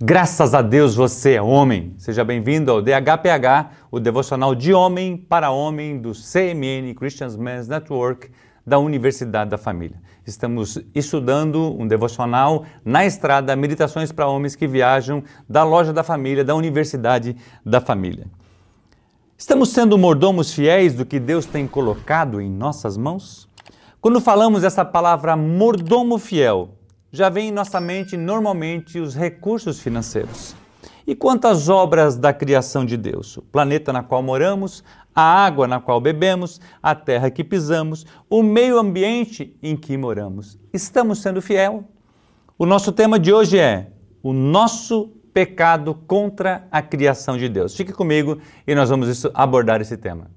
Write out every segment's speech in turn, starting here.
Graças a Deus você é homem. Seja bem-vindo ao DHPH, o devocional de homem para homem do CMN Christian Men's Network da Universidade da Família. Estamos estudando um devocional na estrada, meditações para homens que viajam da loja da família, da Universidade da Família. Estamos sendo mordomos fiéis do que Deus tem colocado em nossas mãos? Quando falamos essa palavra mordomo fiel, já vem em nossa mente normalmente os recursos financeiros. E quanto às obras da criação de Deus? O planeta na qual moramos, a água na qual bebemos, a terra que pisamos, o meio ambiente em que moramos. Estamos sendo fiel? O nosso tema de hoje é o nosso pecado contra a criação de Deus. Fique comigo e nós vamos abordar esse tema.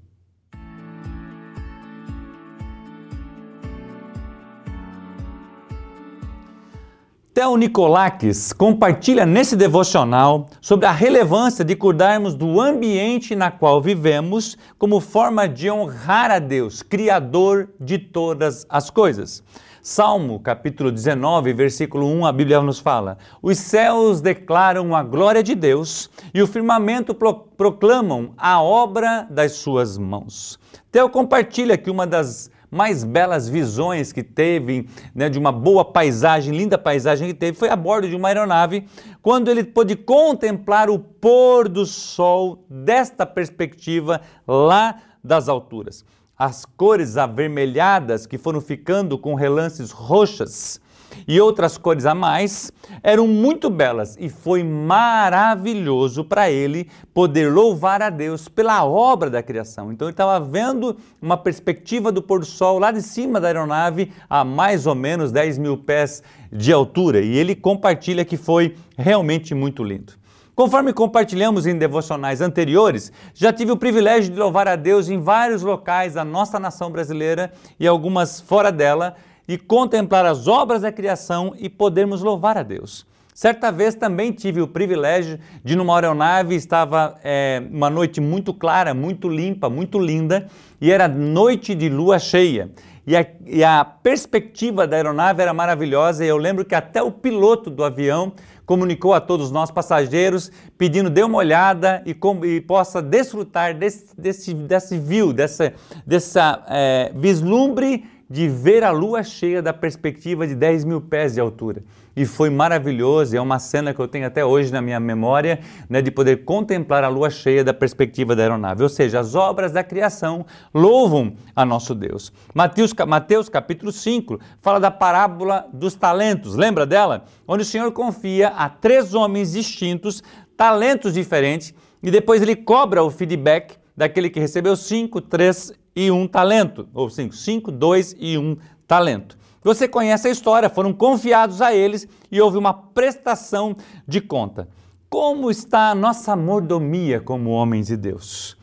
Theo Nicolakis compartilha nesse devocional sobre a relevância de cuidarmos do ambiente na qual vivemos como forma de honrar a Deus, Criador de todas as coisas. Salmo capítulo 19, versículo 1, a Bíblia nos fala: Os céus declaram a glória de Deus e o firmamento proclamam a obra das suas mãos. Theo compartilha que uma das mais belas visões que teve, né, de uma boa paisagem, linda paisagem que teve, foi a bordo de uma aeronave, quando ele pôde contemplar o pôr do sol desta perspectiva lá das alturas. As cores avermelhadas que foram ficando com relances roxas e outras cores a mais eram muito belas e foi maravilhoso para ele poder louvar a Deus pela obra da criação. Então ele estava vendo uma perspectiva do pôr do sol lá de cima da aeronave a mais ou menos 10 mil pés de altura e ele compartilha que foi realmente muito lindo. Conforme compartilhamos em devocionais anteriores, já tive o privilégio de louvar a Deus em vários locais da nossa nação brasileira e algumas fora dela e contemplar as obras da criação e podermos louvar a Deus. Certa vez também tive o privilégio de, numa aeronave, estava é, uma noite muito clara, muito limpa, muito linda, e era noite de lua cheia. E a, e a perspectiva da aeronave era maravilhosa, e eu lembro que até o piloto do avião comunicou a todos nós passageiros, pedindo dê uma olhada e, com, e possa desfrutar desse, desse, desse view, dessa, dessa é, vislumbre de ver a lua cheia da perspectiva de 10 mil pés de altura. E foi maravilhoso, é uma cena que eu tenho até hoje na minha memória, né, de poder contemplar a lua cheia da perspectiva da aeronave. Ou seja, as obras da criação louvam a nosso Deus. Mateus, Mateus capítulo 5 fala da parábola dos talentos, lembra dela? Onde o Senhor confia a três homens distintos talentos diferentes e depois ele cobra o feedback daquele que recebeu cinco, três e um talento, ou cinco, cinco, dois e um talento. Você conhece a história, foram confiados a eles e houve uma prestação de conta. Como está a nossa mordomia como homens de Deus?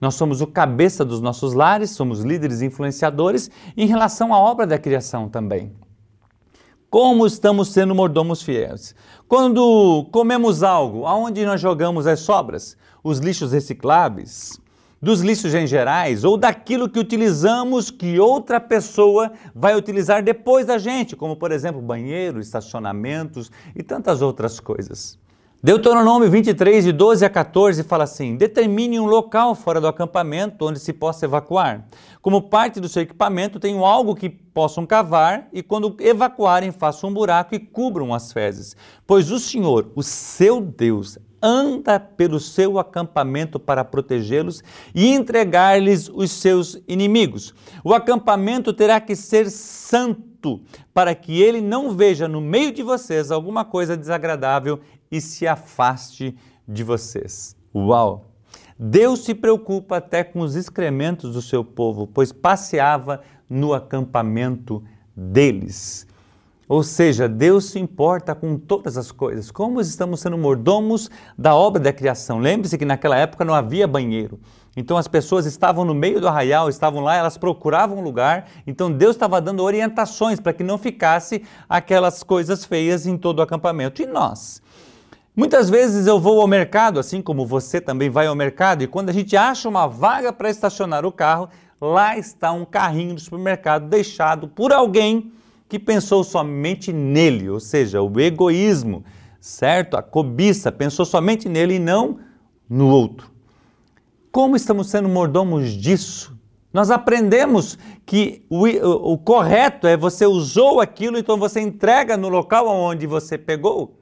Nós somos o cabeça dos nossos lares, somos líderes influenciadores em relação à obra da criação também. Como estamos sendo mordomos fiéis? Quando comemos algo, aonde nós jogamos as sobras? Os lixos recicláveis? Dos lixos em gerais ou daquilo que utilizamos que outra pessoa vai utilizar depois da gente, como por exemplo banheiros, estacionamentos e tantas outras coisas. Deuteronômio 23, de 12 a 14, fala assim: determine um local fora do acampamento onde se possa evacuar. Como parte do seu equipamento, tenham algo que possam cavar e, quando evacuarem, façam um buraco e cubram as fezes. Pois o Senhor, o seu Deus, anda pelo seu acampamento para protegê-los e entregar-lhes os seus inimigos. O acampamento terá que ser santo, para que ele não veja no meio de vocês alguma coisa desagradável e se afaste de vocês. Uau! Deus se preocupa até com os excrementos do seu povo, pois passeava no acampamento deles. Ou seja, Deus se importa com todas as coisas. Como estamos sendo mordomos da obra da criação? Lembre-se que naquela época não havia banheiro. Então as pessoas estavam no meio do arraial, estavam lá, elas procuravam um lugar. Então Deus estava dando orientações para que não ficasse aquelas coisas feias em todo o acampamento. E nós? Muitas vezes eu vou ao mercado, assim como você também vai ao mercado, e quando a gente acha uma vaga para estacionar o carro, lá está um carrinho do supermercado deixado por alguém que pensou somente nele, ou seja, o egoísmo certo? A cobiça, pensou somente nele e não no outro. Como estamos sendo mordomos disso? Nós aprendemos que o, o, o, correto é você usou aquilo, então você entrega no local onde você pegou.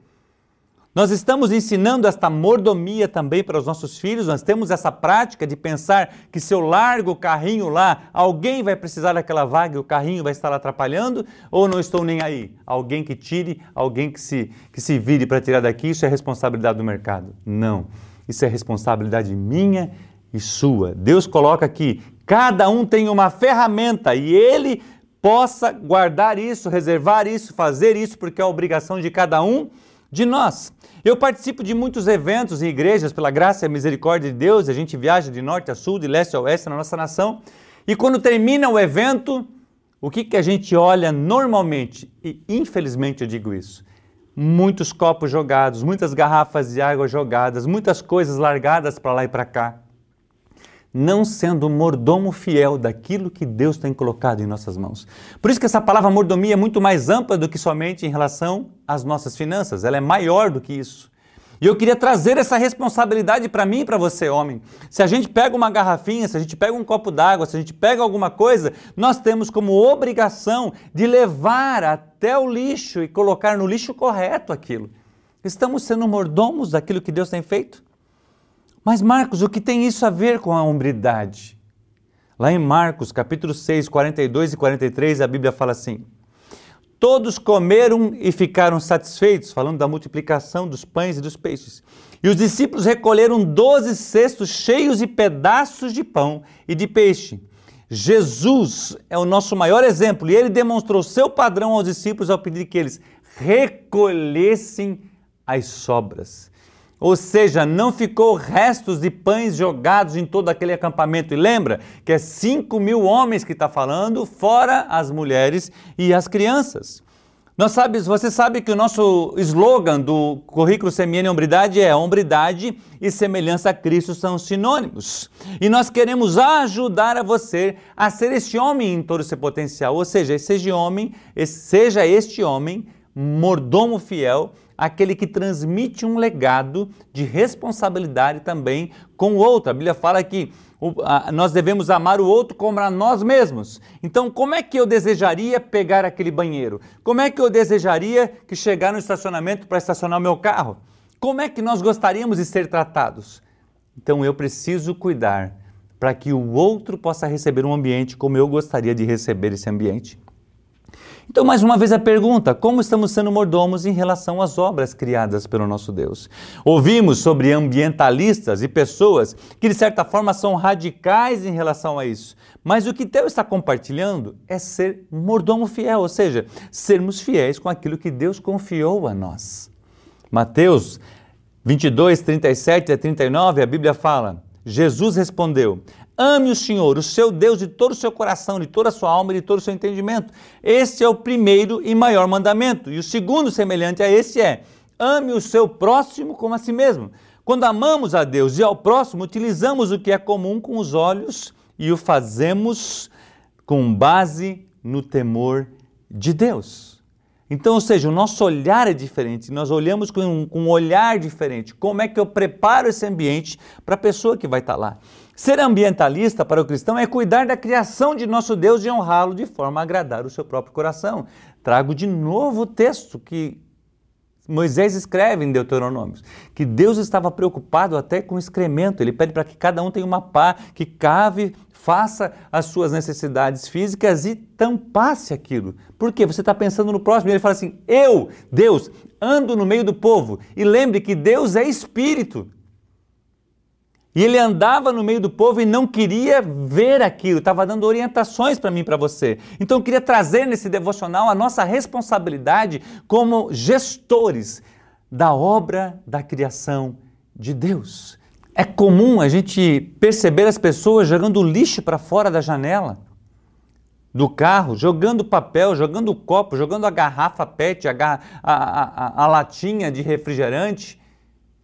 Nós estamos ensinando esta mordomia também para os nossos filhos, nós temos essa prática de pensar que se eu largo o carrinho lá, alguém vai precisar daquela vaga e o carrinho vai estar atrapalhando, ou não estou nem aí? Alguém que tire, alguém que se, que se vire para tirar daqui, isso é responsabilidade do mercado. Não, isso é responsabilidade minha e sua. Deus coloca aqui, cada um tem uma ferramenta e ele possa guardar isso, reservar isso, fazer isso, porque é a obrigação de cada um de nós. Eu participo de muitos eventos em igrejas pela graça e misericórdia de Deus, a gente viaja de norte a sul, de leste a oeste na nossa nação, e quando termina o evento, o que, que a gente olha normalmente? E infelizmente eu digo isso. Muitos copos jogados, muitas garrafas de água jogadas, muitas coisas largadas para lá e para cá não sendo mordomo fiel daquilo que Deus tem colocado em nossas mãos. Por isso que essa palavra mordomia é muito mais ampla do que somente em relação às nossas finanças, ela é maior do que isso. E eu queria trazer essa responsabilidade para mim e para você, homem. Se a gente pega uma garrafinha, se a gente pega um copo d'água, se a gente pega alguma coisa, nós temos como obrigação de levar até o lixo e colocar no lixo correto aquilo. Estamos sendo mordomos daquilo que Deus tem feito? Mas Marcos, o que tem isso a ver com a hombridade? Lá em Marcos, capítulo 6, 42 e 43, a Bíblia fala assim: Todos comeram e ficaram satisfeitos, falando da multiplicação dos pães e dos peixes. E os discípulos recolheram doze cestos cheios de pedaços de pão e de peixe. Jesus é o nosso maior exemplo e ele demonstrou seu padrão aos discípulos ao pedir que eles recolhessem as sobras. Ou seja, não ficou restos de pães jogados em todo aquele acampamento. E lembra que é 5 mil homens que está falando, fora as mulheres e as crianças. Nós sabe, você sabe que o nosso slogan do currículo Semiana Hombridade é Hombridade e semelhança a Cristo são sinônimos. E nós queremos ajudar a você a ser este homem em todo o seu potencial. Ou seja, seja homem, seja este homem mordomo fiel aquele que transmite um legado de responsabilidade também com o outro. A Bíblia fala que nós devemos amar o outro como a nós mesmos. Então, como é que eu desejaria pegar aquele banheiro? Como é que eu desejaria que chegar no estacionamento para estacionar o meu carro? Como é que nós gostaríamos de ser tratados? Então, eu preciso cuidar para que o outro possa receber um ambiente como eu gostaria de receber esse ambiente. Então, mais uma vez a pergunta: como estamos sendo mordomos em relação às obras criadas pelo nosso Deus? Ouvimos sobre ambientalistas e pessoas que, de certa forma, são radicais em relação a isso. Mas o que Deus está compartilhando é ser mordomo fiel, ou seja, sermos fiéis com aquilo que Deus confiou a nós. Mateus 22, 37 a 39, a Bíblia fala: Jesus respondeu: Ame o Senhor, o seu Deus, de todo o seu coração, de toda a sua alma e de todo o seu entendimento. Este é o primeiro e maior mandamento. E o segundo, semelhante a esse, é: ame o seu próximo como a si mesmo. Quando amamos a Deus e ao próximo, utilizamos o que é comum com os olhos e o fazemos com base no temor de Deus. Então, ou seja, o nosso olhar é diferente, nós olhamos com um, com um olhar diferente. Como é que eu preparo esse ambiente para a pessoa que vai estar lá? Ser ambientalista para o cristão é cuidar da criação de nosso Deus e honrá-lo de forma a agradar o seu próprio coração. Trago de novo o texto que Moisés escreve em Deuteronômios que Deus estava preocupado até com o excremento. Ele pede para que cada um tenha uma pá, que cave, faça as suas necessidades físicas e tampasse aquilo. Por quê? Você está pensando no próximo. Ele fala assim: Eu, Deus, ando no meio do povo. E lembre que Deus é espírito. E ele andava no meio do povo e não queria ver aquilo, estava dando orientações para mim e para você. Então eu queria trazer nesse devocional a nossa responsabilidade como gestores da obra da criação de Deus. É comum a gente perceber as pessoas jogando lixo para fora da janela do carro, jogando papel, jogando copo, jogando a garrafa PET, a, a, a, a latinha de refrigerante.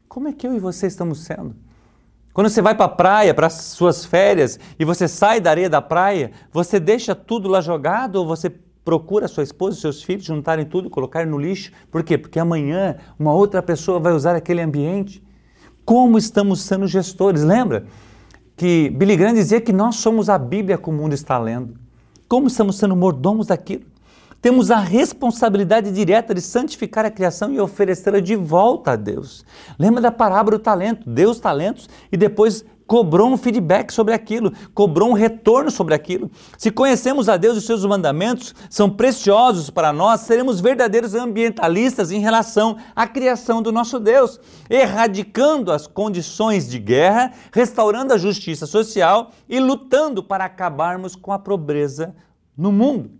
Como é que eu e você estamos sendo? Quando você vai para a praia, para as suas férias, e você sai da areia da praia, você deixa tudo lá jogado ou você procura sua esposa e seus filhos juntarem tudo, colocarem no lixo. Por quê? Porque amanhã uma outra pessoa vai usar aquele ambiente. Como estamos sendo gestores? Lembra que Billy Graham dizia que nós somos a Bíblia que o mundo está lendo. Como estamos sendo mordomos daquilo? Temos a responsabilidade direta de santificar a criação e oferecê-la de volta a Deus. Lembra da parábola do talento? Deus talentos e depois cobrou um feedback sobre aquilo, cobrou um retorno sobre aquilo. Se conhecemos a Deus e seus mandamentos são preciosos para nós, seremos verdadeiros ambientalistas em relação à criação do nosso Deus, erradicando as condições de guerra, restaurando a justiça social e lutando para acabarmos com a pobreza no mundo.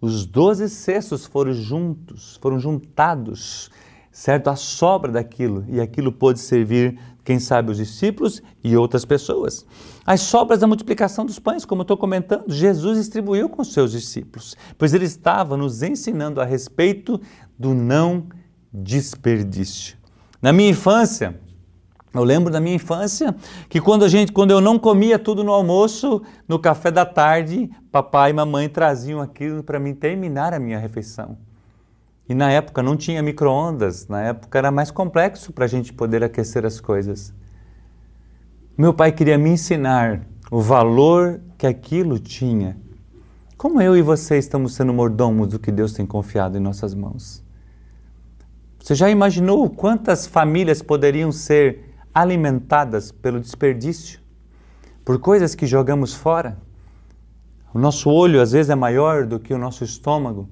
Os doze cestos foram juntos, foram juntados, certo? A sobra daquilo, e aquilo pôde servir quem sabe os discípulos e outras pessoas. As sobras da multiplicação dos pães, como eu estou comentando, Jesus distribuiu com os seus discípulos, pois ele estava nos ensinando a respeito do não desperdício. Na minha infância, eu lembro da minha infância que quando a gente, quando eu não comia tudo no almoço, no café da tarde, papai e mamãe traziam aquilo para mim terminar a minha refeição. E na época não tinha micro-ondas, na época era mais complexo para a gente poder aquecer as coisas. Meu pai queria me ensinar o valor que aquilo tinha. Como eu e você estamos sendo mordomos do que Deus tem confiado em nossas mãos? Você já imaginou quantas famílias poderiam ser alimentadas pelo desperdício? Por coisas que jogamos fora? O nosso olho às vezes é maior do que o nosso estômago.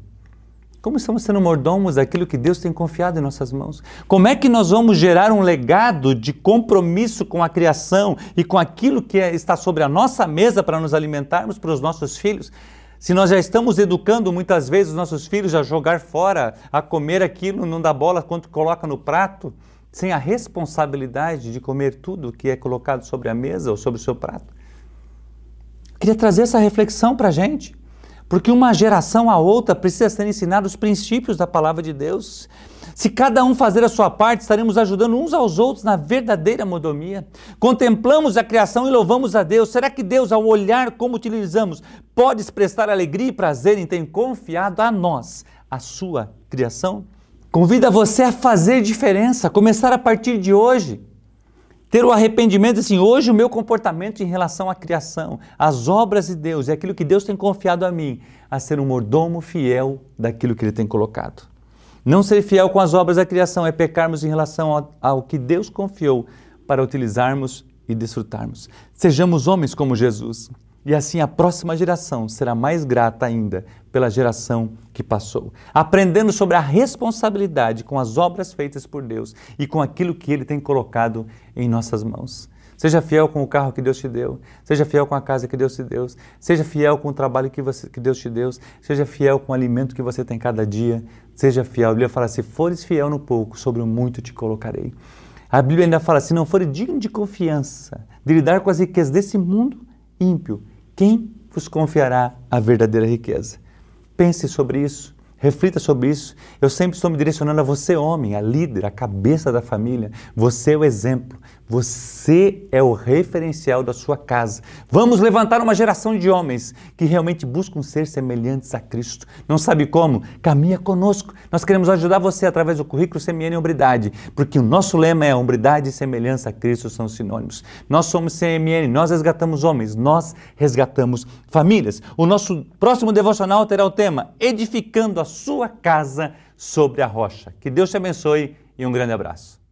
Como estamos sendo mordomos daquilo que Deus tem confiado em nossas mãos? Como é que nós vamos gerar um legado de compromisso com a criação e com aquilo que é, está sobre a nossa mesa para nos alimentarmos para os nossos filhos? Se nós já estamos educando muitas vezes os nossos filhos a jogar fora, a comer aquilo, não dá bola quanto coloca no prato, sem a responsabilidade de comer tudo que é colocado sobre a mesa ou sobre o seu prato. Queria trazer essa reflexão para a gente. Porque uma geração a outra precisa ser ensinado os princípios da palavra de Deus. Se cada um fazer a sua parte, estaremos ajudando uns aos outros na verdadeira modomia. Contemplamos a criação e louvamos a Deus. Será que Deus, ao olhar como utilizamos, pode expressar alegria e prazer em ter confiado a nós a sua criação? Convida você a fazer diferença, começar a partir de hoje ter o arrependimento assim, hoje o meu comportamento em relação à criação, às obras de Deus, é aquilo que Deus tem confiado a mim, a ser um mordomo fiel daquilo que Ele tem colocado. Não ser fiel com as obras da criação é pecarmos em relação ao, ao que Deus confiou para utilizarmos e desfrutarmos. Sejamos homens como Jesus. E assim a próxima geração será mais grata ainda pela geração que passou, aprendendo sobre a responsabilidade com as obras feitas por Deus e com aquilo que Ele tem colocado em nossas mãos. Seja fiel com o carro que Deus te deu, seja fiel com a casa que Deus te deu, seja fiel com o trabalho que, você, que Deus te deu, seja fiel com o alimento que você tem cada dia, seja fiel. A Bíblia fala: se fores fiel no pouco, sobre o muito te colocarei. A Bíblia ainda fala: se não fores digno de confiança, de lidar com as riquezas desse mundo ímpio, quem vos confiará a verdadeira riqueza? Pense sobre isso, reflita sobre isso. Eu sempre estou me direcionando a você, homem, a líder, a cabeça da família. Você é o exemplo. Você é o referencial da sua casa. Vamos levantar uma geração de homens que realmente buscam ser semelhantes a Cristo. Não sabe como? Caminha conosco. Nós queremos ajudar você através do currículo CMN Hombridade, porque o nosso lema é hombridade e semelhança a Cristo são sinônimos. Nós somos CMN, nós resgatamos homens, nós resgatamos famílias. O nosso próximo devocional terá o tema Edificando a sua casa sobre a rocha. Que Deus te abençoe e um grande abraço.